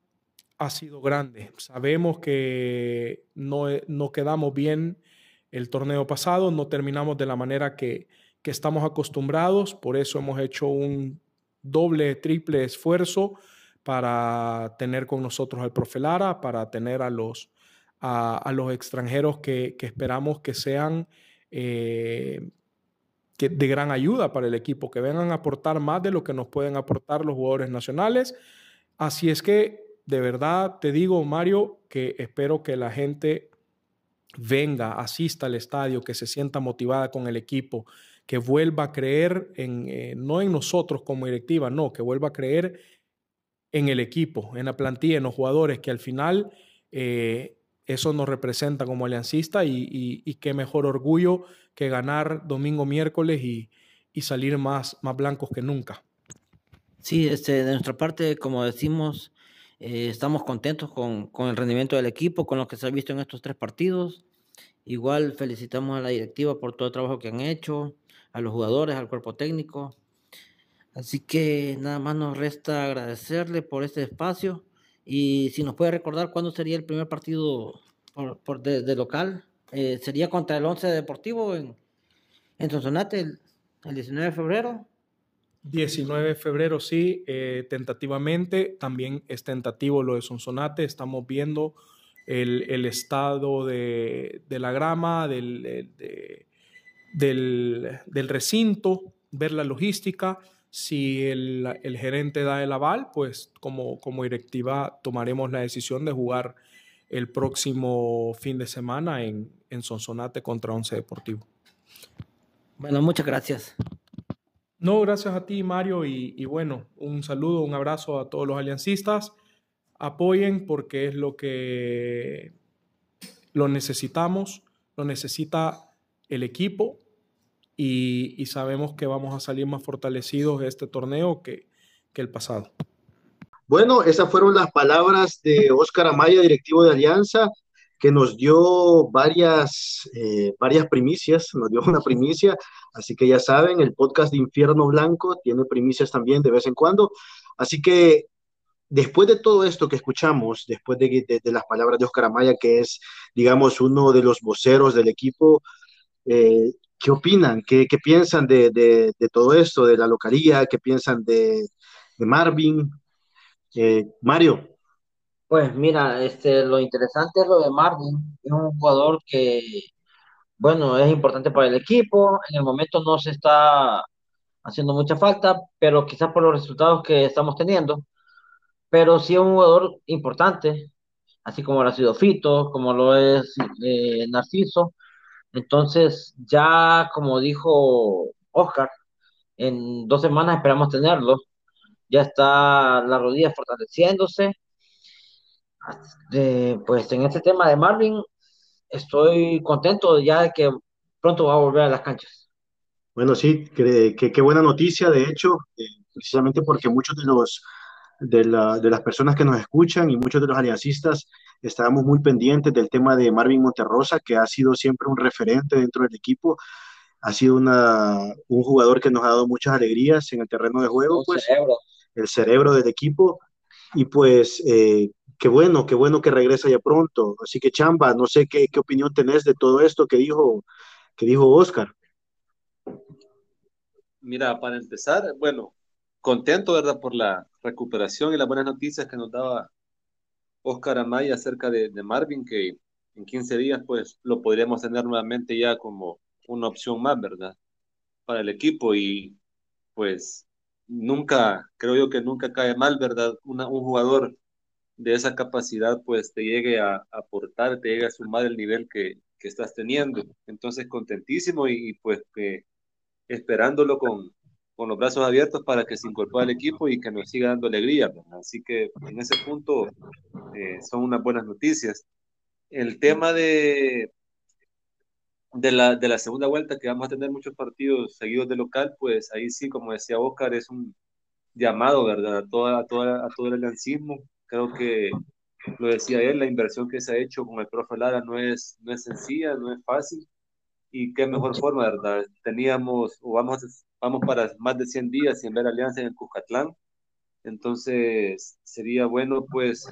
ha sido grande. Sabemos que no, no quedamos bien el torneo pasado, no terminamos de la manera que, que estamos acostumbrados, por eso hemos hecho un doble, triple esfuerzo para tener con nosotros al profe Lara, para tener a los, a, los extranjeros que, que, esperamos que sean eh, de gran ayuda para el equipo, que vengan a aportar más de lo que nos pueden aportar los jugadores nacionales. Así es que, de verdad, te digo, Mario, que espero que la gente venga, asista al estadio, que se sienta motivada con el equipo, que vuelva a creer en, eh, no en nosotros como directiva, no, que vuelva a creer en el equipo, en la plantilla, en los jugadores, que al final eh, eso nos representa como aliancista y, qué mejor orgullo que ganar domingo, miércoles y, salir más, más blancos que nunca. Sí, este, de nuestra parte, como decimos, eh, estamos contentos con, el rendimiento del equipo, con lo que se ha visto en estos tres partidos. Igual felicitamos a la directiva por todo el trabajo que han hecho, a los jugadores, al cuerpo técnico. Así que nada más nos resta agradecerle por este espacio y si nos puede recordar cuándo sería el primer partido por, de, local, eh, sería contra el 11 Deportivo en, en Sonsonate el, 19 de febrero. 19 de febrero, sí, eh, tentativamente. También es tentativo lo de Sonsonate. Estamos viendo el, el estado de, de, la grama, del, del, del recinto, ver la logística si el, el, gerente da el aval, pues como, como directiva tomaremos la decisión de jugar el próximo fin de semana en, en Sonsonate contra Once Deportivo. Bueno, muchas gracias. No, gracias a ti, Mario, y, bueno, un saludo, un abrazo a todos los aliancistas. Apoyen porque es lo que lo necesitamos, lo necesita el equipo y, sabemos que vamos a salir más fortalecidos de este torneo que, que el pasado. Bueno, esas fueron las palabras de Óscar Amaya, directivo de Alianza, que nos dio varias, eh, varias primicias, nos dio una primicia, así que ya saben, el podcast de Infierno Blanco tiene primicias también de vez en cuando, así que después de todo esto que escuchamos, después de, las palabras de Óscar Amaya, que es, digamos, uno de los voceros del equipo, eh, ¿Qué opinan? ¿Qué, piensan de, todo esto, de la localía? ¿Qué piensan de, de Marvin? Eh, Mario. Pues mira, este, lo interesante es lo de Marvin. Es un jugador que, bueno, es importante para el equipo. En el momento no se está haciendo mucha falta, pero quizás por los resultados que estamos teniendo. Pero sí es un jugador importante, así como lo ha sido Fito, como lo es eh, Narciso entonces, ya como dijo Oscar, en dos semanas esperamos tenerlo. Ya está la rodilla fortaleciéndose. Eh, pues en este tema de Marvin, estoy contento ya de que pronto va a volver a las canchas. Bueno, sí, qué buena noticia, de hecho, eh, precisamente porque muchos de los de, la, de, las personas que nos escuchan y muchos de los aliancistas estábamos muy pendientes del tema de Marvin Monterrosa, que ha sido siempre un referente dentro del equipo. Ha sido una, un jugador que nos ha dado muchas alegrías en el terreno de juego, pues, cerebro. el cerebro del equipo. Y pues, eh, qué bueno, qué bueno que regresa ya pronto. Así que Chamba, no sé qué, qué opinión tenés de todo esto que dijo, que dijo Oscar. Mira, para empezar, bueno, contento, ¿verdad? Por la recuperación y las buenas noticias que nos daba Oscar Amaya acerca de, Marvin, que en 15 días, pues, lo podríamos tener nuevamente ya como una opción más, ¿verdad? Para el equipo y, pues, nunca, creo yo que nunca cae mal, ¿verdad? Un jugador de esa capacidad, pues, te llegue a, aportar, te llegue a sumar el nivel que, que estás teniendo. Entonces, contentísimo y, pues, esperándolo con, con los brazos abiertos para que se incorpore al equipo y que nos siga dando alegría. Así que en ese punto eh, son unas buenas noticias. El tema de, de, la, de la segunda vuelta, que vamos a tener muchos partidos seguidos de local, pues ahí sí, como decía Oscar, es un llamado, ¿verdad? A, toda, a, toda, a todo el aliancismo. Creo que lo decía él, la inversión que se ha hecho con el profe Lara no es, no es sencilla, no es fácil. Y qué mejor forma, ¿verdad? Teníamos, o vamos, vamos para más de 100 días sin ver alianza en el Cuscatlán. Entonces, sería bueno, pues,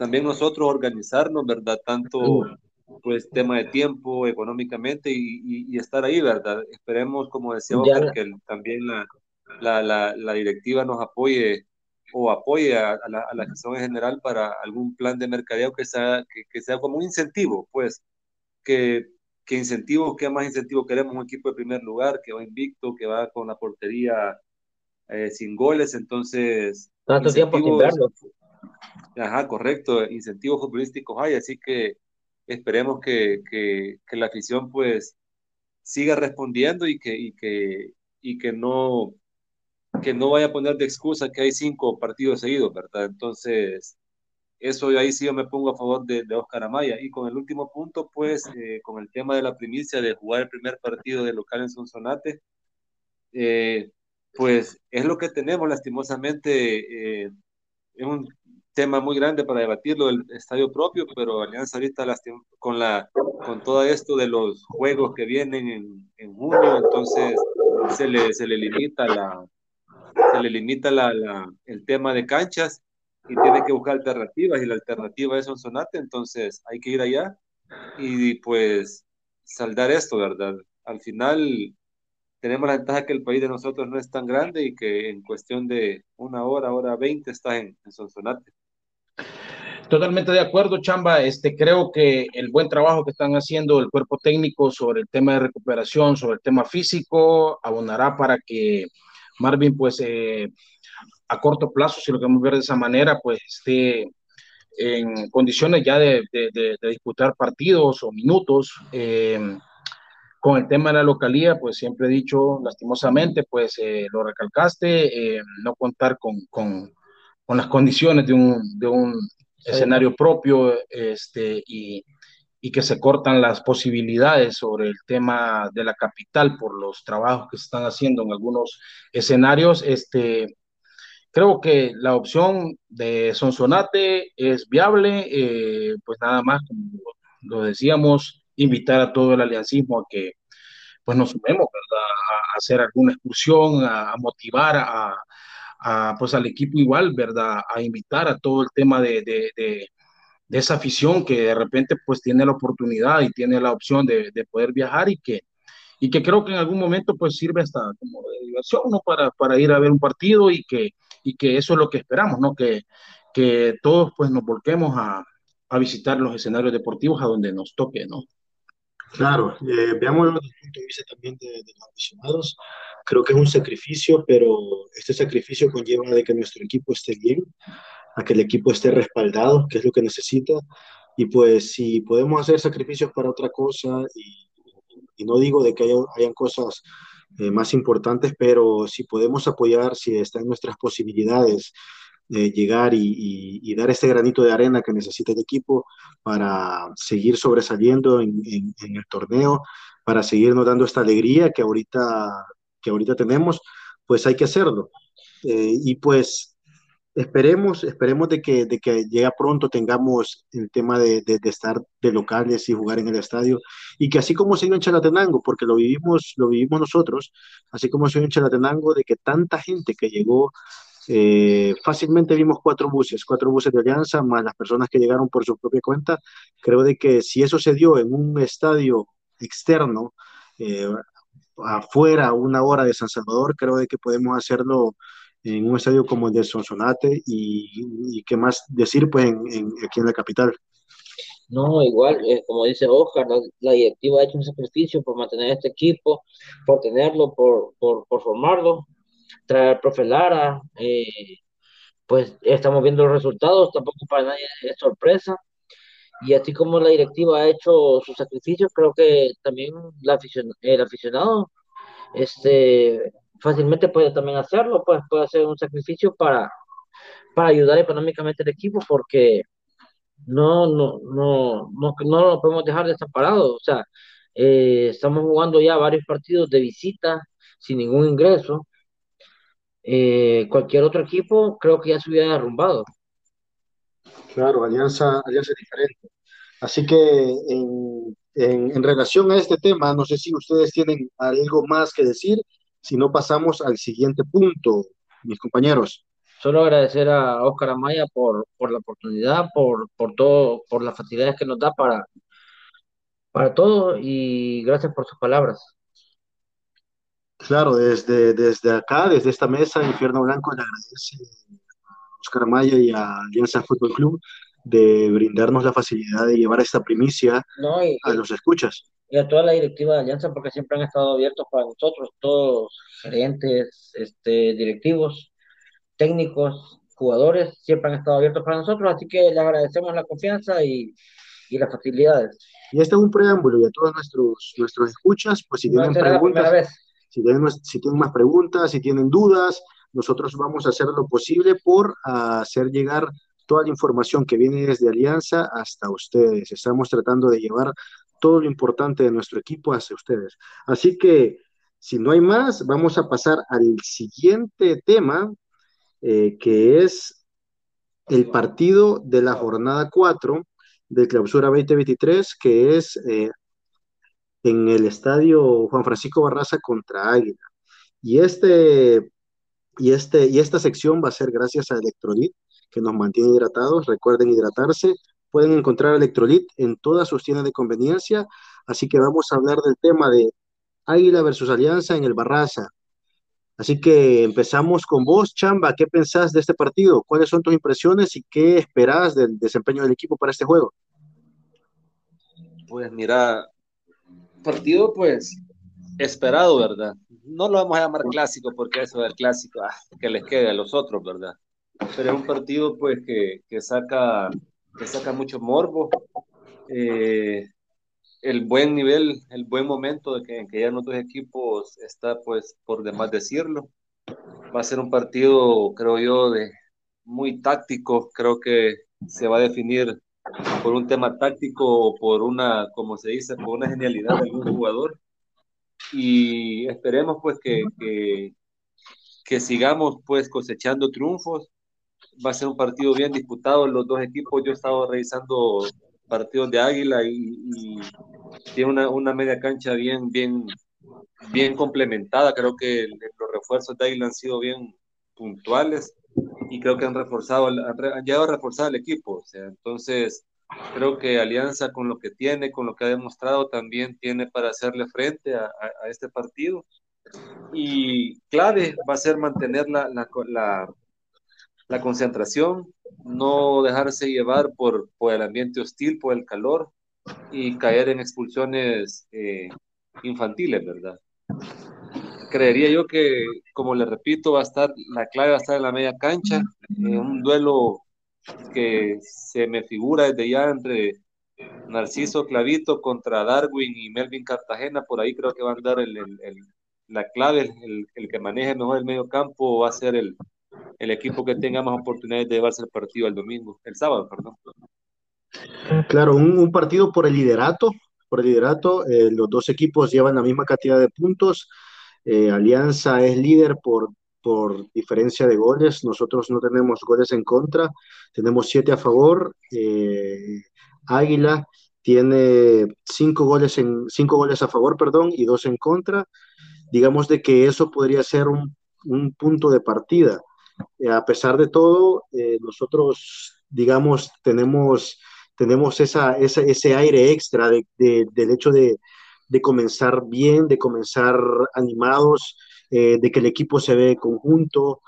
también nosotros organizarnos, ¿verdad? Tanto, pues, tema de tiempo, económicamente y, y, estar ahí, ¿verdad? Esperemos, como decía Oscar, que también la, la, la, la, directiva nos apoye o apoye a, la, a la gestión en general para algún plan de mercadeo que sea, que, que sea como un incentivo, pues, que ¿Qué incentivo, qué más incentivo queremos? Un equipo de primer lugar que va invicto, que va con la portería eh, sin goles, entonces... Tanto tiempo sin verlo. Ajá, correcto, incentivos futbolísticos hay, así que esperemos que, que, que, la afición pues siga respondiendo y que, y que, y que no que no vaya a poner de excusa que hay cinco partidos seguidos, ¿verdad? Entonces, eso ahí sí yo me pongo a favor de, de Oscar Amaya. Y con el último punto, pues, eh, con el tema de la primicia de jugar el primer partido de local en Sonsonate, eh, pues es lo que tenemos, lastimosamente. Eh, es un tema muy grande para debatirlo, el estadio propio, pero Alianza ahorita con, la, con todo esto de los juegos que vienen en, en junio, entonces se le, se le limita, la, se le limita el tema de canchas y tiene que buscar alternativas y la alternativa es un sonate, entonces hay que ir allá y pues saldar esto, ¿verdad? Al final tenemos la ventaja que el país de nosotros no es tan grande y que en cuestión de una hora, hora veinte está en, en Sonsonate. Totalmente de acuerdo, Chamba. Este, creo que el buen trabajo que están haciendo el cuerpo técnico sobre el tema de recuperación, sobre el tema físico, abonará para que Marvin pues eh, a corto plazo, si lo queremos ver de esa manera, pues esté en condiciones ya de, de, de disputar partidos o minutos. Eh, con el tema de la localía, pues siempre he dicho, lastimosamente, pues eh, lo recalcaste, no contar con, con, con, las condiciones de un, de un escenario propio este, y, y, que se cortan las posibilidades sobre el tema de la capital por los trabajos que se están haciendo en algunos escenarios. Este, creo que la opción de Sonsonate es viable, eh, pues nada más, como lo decíamos, invitar a todo el aliancismo a que pues nos sumemos, ¿verdad? A, hacer alguna excursión, a, motivar a, pues al equipo igual, ¿verdad? A invitar a todo el tema de, de, esa afición que de repente pues tiene la oportunidad y tiene la opción de, de poder viajar y que, y que creo que en algún momento pues sirve hasta como de diversión, ¿no? Para, para ir a ver un partido y que, y que eso es lo que esperamos, ¿no? Que, que todos pues nos volquemos a, a visitar los escenarios deportivos a donde nos toque, ¿no? Claro, eh, veámoslo desde el punto de vista también de, de, los aficionados. Creo que es un sacrificio, pero este sacrificio conlleva de que nuestro equipo esté bien, a que el equipo esté respaldado, que es lo que necesita. Y pues si podemos hacer sacrificios para otra cosa, y, no digo de que haya, hayan cosas eh, más importantes, pero si podemos apoyar, si está en nuestras posibilidades, eh, llegar y, dar este granito de arena que necesita el equipo para seguir sobresaliendo en, en, en, el torneo, para seguirnos dando esta alegría que ahorita, que ahorita tenemos, pues hay que hacerlo. Eh, y pues esperemos, esperemos de que, de que llegue pronto tengamos el tema de, de, de, estar de locales y jugar en el estadio y que así como se dio en Chalatenango, porque lo vivimos, lo vivimos nosotros, así como se dio en Chalatenango, de que tanta gente que llegó eh, fácilmente vimos cuatro buses, cuatro buses de Alianza, más las personas que llegaron por su propia cuenta. Creo de que si eso se dio en un estadio externo, eh, afuera, una hora de San Salvador, creo de que podemos hacerlo en un estadio como el de Sonsonate y, qué más decir pues aquí en la capital. No, igual, eh, como dice Oscar, la, directiva ha hecho un sacrificio por mantener este equipo, por tenerlo, por, por, por formarlo, traer al profe Lara, eh, pues estamos viendo los resultados, tampoco para nadie es sorpresa. Y así como la directiva ha hecho sus sacrificios, creo que también la el aficionado este, fácilmente puede también hacerlo, pues puede hacer un sacrificio para, para ayudar económicamente al equipo, porque no, no, no, no, no lo podemos dejar desamparado. O sea, eh, estamos jugando ya varios partidos de visita sin ningún ingreso. Eh, cualquier otro equipo creo que ya se hubiera derrumbado. Claro, Alianza, Alianza diferente. Así que en, en, relación a este tema, no sé si ustedes tienen algo más que decir, si no pasamos al siguiente punto, mis compañeros. Solo agradecer a Oscar Amaya por, por la oportunidad, por, por todo, por las facilidades que nos da para, para todo y gracias por sus palabras. Claro, desde, desde acá, desde esta mesa, Infierno Blanco le agradece a Oscar Amaya y a Alianza Fútbol Club de brindarnos la facilidad de llevar esta primicia a los escuchas. Y a toda la directiva de Alianza, porque siempre han estado abiertos para nosotros, todos gerentes, este, directivos, técnicos, jugadores, siempre han estado abiertos para nosotros, así que les agradecemos la confianza y, y las facilidades. Y este es un preámbulo y a todos nuestros, nuestros escuchas, pues si tienen preguntas, si tienen, si tienen más preguntas, si tienen dudas, nosotros vamos a hacer lo posible por hacer llegar toda la información que viene desde Alianza hasta ustedes. Estamos tratando de llevar todo lo importante de nuestro equipo hacia ustedes. Así que, si no hay más, vamos a pasar al siguiente tema, eh, que es el partido de la jornada 4 de Clausura 2023, que es eh, en el estadio Juan Francisco Barraza contra Águila. Y, este, y, este, y esta sección va a ser gracias a Electrolit, que nos mantiene hidratados. Recuerden hidratarse. Pueden encontrar Electrolit en todas sus tiendas de conveniencia. Así que vamos a hablar del tema de Águila versus Alianza en el Barraza. Así que empezamos con vos, Chamba. ¿Qué pensás de este partido? ¿Cuáles son tus impresiones y qué esperás del desempeño del equipo para este juego? Pues mira, partido pues esperado, ¿verdad? No lo vamos a llamar clásico porque eso del clásico ah, que les quede a los otros, ¿verdad? Pero un partido pues que, que saca, que saca mucho morbo. Eh, el buen nivel, el buen momento de que, en que ya equipos está, pues, por demás decirlo. Va a ser un partido, creo yo, de muy táctico. Creo que se va a definir por un tema táctico o por una, como se dice, por una genialidad de algún jugador. Y esperemos, pues, que, que, que sigamos, pues, cosechando triunfos. Va a ser un partido bien disputado. Los dos equipos, yo he estado revisando partidos de Águila y, tiene una, una, media cancha bien, bien, bien complementada. Creo que los refuerzos de Águila han sido bien puntuales y creo que han reforzado, han, llegado a reforzar el equipo. O sea, entonces, creo que Alianza con lo que tiene, con lo que ha demostrado, también tiene para hacerle frente a, a, este partido. Y clave va a ser mantener la, la, la, la concentración, no dejarse llevar por, el ambiente hostil, por el calor y caer en expulsiones eh, infantiles, ¿verdad? Creería yo que, como le repito, va a estar, la clave va a estar en la media cancha, en un duelo que se me figura desde ya entre Narciso Clavito contra Darwin y Melvin Cartagena, por ahí creo que va a andar el, el, la clave, el, el, que maneje mejor el medio campo va a ser el, el equipo que tenga más oportunidades de llevarse el partido el domingo, el sábado, perdón. Claro, un, partido por el liderato, por el liderato, eh, los dos equipos llevan la misma cantidad de puntos, eh, Alianza es líder por, por diferencia de goles, nosotros no tenemos goles en contra, tenemos siete a favor, eh, Águila tiene cinco goles, en, cinco goles a favor, perdón, y dos en contra, digamos de que eso podría ser un, un punto de partida eh, a pesar de todo, eh, nosotros, digamos, tenemos, tenemos esa, ese aire extra de, del hecho de, comenzar bien, de comenzar animados, eh, de que el equipo se ve conjunto.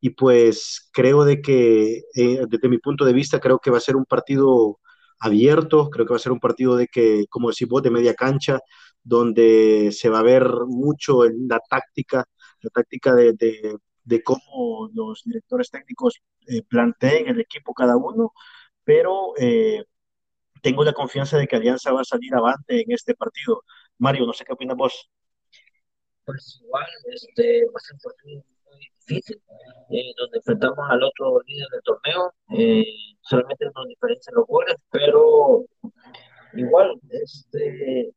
Y pues creo de que, desde mi punto de vista, creo que va a ser un partido abierto, creo que va a ser un partido de que, como decís vos, de media cancha, donde se va a ver mucho en la táctica, la táctica de cómo los directores técnicos eh, planteen el equipo cada uno, pero eh, tengo la confianza de que Alianza va a salir avante en este partido. Mario, no sé qué opinas vos. Pues igual, este, va a ser un partido muy difícil, eh, donde enfrentamos al otro líder del torneo, eh, solamente nos diferencian los goles, pero igual, este,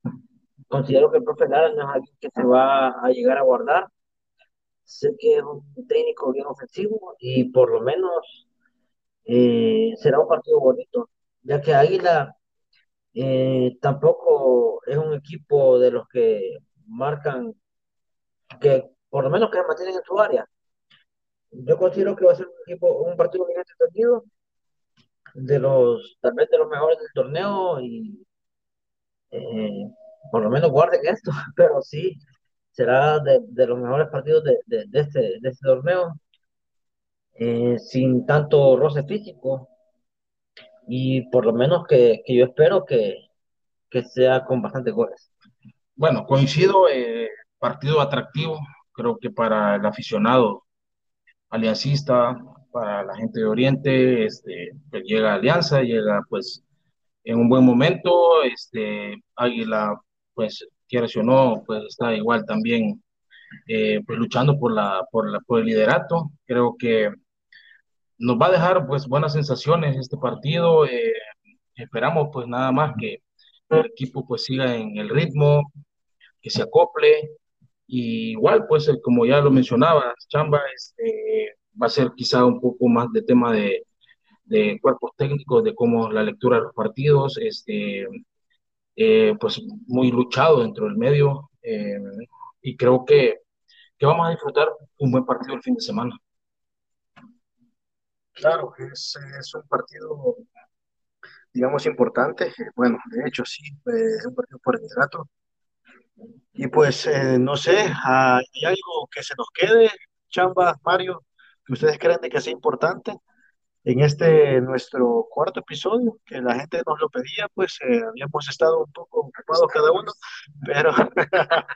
considero que el profe Lara no es alguien que se va a llegar a guardar, sé que es un técnico bien ofensivo y por lo menos eh, será un partido bonito, ya que Águila eh, tampoco es un equipo de los que marcan, que por lo menos que mantienen en su área. Yo considero que va a ser un equipo, un partido bien entretenido, de los, tal vez de los mejores del torneo y eh, por lo menos guarden esto, pero sí, será de, los mejores partidos de, de, este, este torneo, eh, sin tanto roce físico, y por lo menos que, que yo espero que, que, sea con bastantes goles. Bueno, coincido, eh, partido atractivo, creo que para el aficionado aliancista, para la gente de Oriente, este, pues llega Alianza, llega pues en un buen momento, este, Águila pues quieras o no, pues está igual también eh, pues luchando por, la, por, la, por el liderato. Creo que nos va a dejar pues buenas sensaciones este partido. Eh, esperamos pues nada más que el equipo pues siga en el ritmo, que se acople. Y igual pues como ya lo mencionaba, Chamba este, va a ser quizá un poco más de tema de, de cuerpos técnicos, de cómo la lectura de los partidos, este, eh, pues muy luchado dentro del medio eh, y creo que, que, vamos a disfrutar un buen partido el fin de semana. Claro, es, es un partido, digamos, importante. Bueno, de hecho, sí, es un partido por el liderato. Y pues, eh, no sé, ¿hay algo que se nos quede, Chamba, Mario, que ustedes creen de que sea importante? En este nuestro cuarto episodio, que la gente nos lo pedía, pues eh, habíamos estado un poco ocupados cada uno, pero,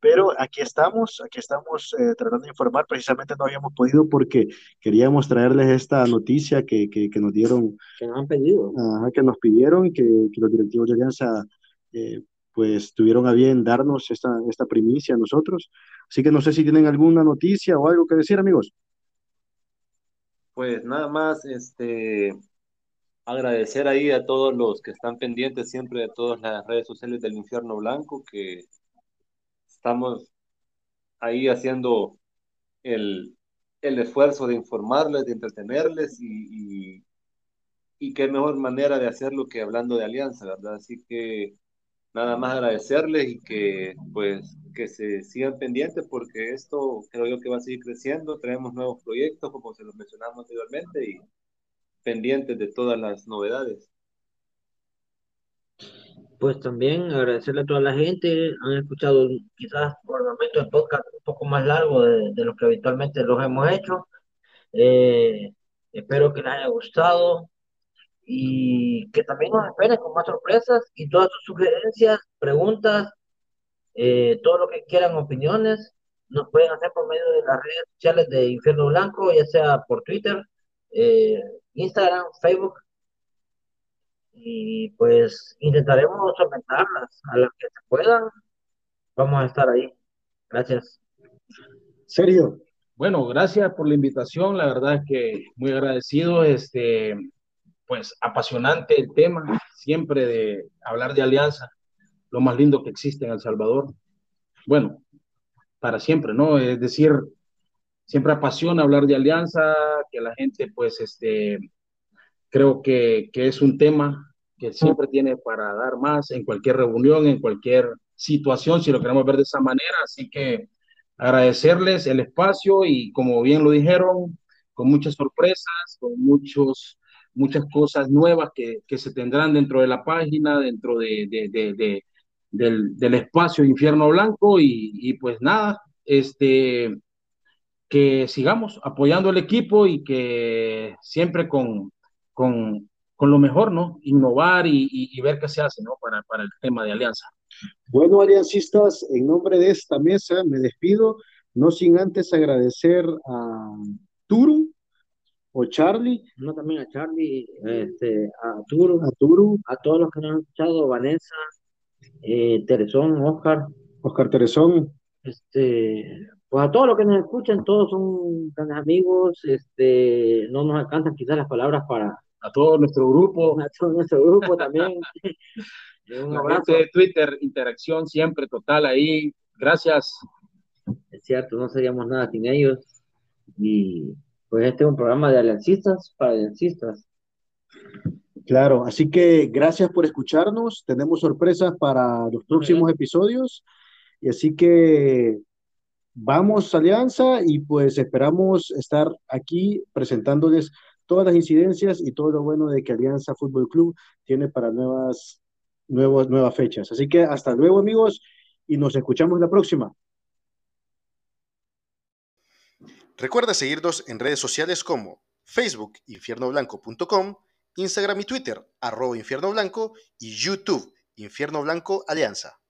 pero aquí estamos, aquí estamos eh, tratando de informar, precisamente no habíamos podido porque queríamos traerles esta noticia que, que, que nos dieron, que nos han pedido, que nos pidieron que, que, los directivos de Alianza eh, pues tuvieron a bien darnos esta, esta primicia a nosotros. Así que no sé si tienen alguna noticia o algo que decir, amigos. Pues nada más, este, agradecer ahí a todos los que están pendientes siempre de todas las redes sociales del Infierno Blanco, que estamos ahí haciendo el, el esfuerzo de informarles, de entretenerles y, y, y, qué mejor manera de hacerlo que hablando de alianza, ¿verdad? Así que nada más agradecerles y que pues que se sigan pendientes porque esto creo yo que va a seguir creciendo, traemos nuevos proyectos como se los mencionamos anteriormente y pendientes de todas las novedades. Pues también agradecerle a toda la gente, han escuchado quizás por el momento el podcast un poco más largo de, de lo que habitualmente los hemos hecho. Eh, espero que les haya gustado, y que también nos esperen con más sorpresas y todas sus sugerencias, preguntas, eh, todo lo que quieran, opiniones, nos pueden hacer por medio de las redes sociales de Infierno Blanco, ya sea por Twitter, eh, Instagram, Facebook. Y pues intentaremos solventarlas a las que se puedan. Vamos a estar ahí. Gracias. Sergio. Bueno, gracias por la invitación. La verdad es que muy agradecido. Este, pues apasionante el tema, siempre de hablar de alianza, lo más lindo que existe en El Salvador. Bueno, para siempre, ¿no? Es decir, siempre apasiona hablar de alianza, que la gente, pues, este, creo que, que es un tema que siempre tiene para dar más en cualquier reunión, en cualquier situación, si lo queremos ver de esa manera. Así que, agradecerles el espacio y como bien lo dijeron, con muchas sorpresas, con muchos, muchas cosas nuevas que, que se tendrán dentro de la página, dentro de, de, de, del, espacio Infierno Blanco y, pues nada, este, que sigamos apoyando el equipo y que siempre con, con, con lo mejor, ¿no? Innovar y, y, y, ver qué se hace, ¿no? Para, para el tema de alianza. Bueno, aliancistas, en nombre de esta mesa me despido, no sin antes agradecer a Turu o Charlie. No, también a Charlie, este, a Turu, a Turu, a todos los que nos han escuchado, Vanessa, eh, Teresón, Oscar. Oscar Teresón. Este, pues a todos los que nos escuchan, todos son tan amigos, este, no nos alcanzan quizás las palabras para... A todo nuestro grupo. A todo nuestro grupo también. Un abrazo de Twitter, interacción siempre total ahí. Gracias. Es cierto, no seríamos nada sin ellos. Y pues este es un programa de aliancistas para aliancistas. Claro, así que gracias por escucharnos. Tenemos sorpresas para los próximos episodios. Y así que vamos Alianza y pues esperamos estar aquí presentándoles todas las incidencias y todo lo bueno de que Alianza Fútbol Club tiene para nuevas, nuevas, nuevas fechas. Así que hasta luego amigos y nos escuchamos la próxima. Recuerda seguirnos en redes sociales como Facebook infiernoblanco.com, Instagram y Twitter arroba infierno blanco y YouTube Infierno Blanco Alianza.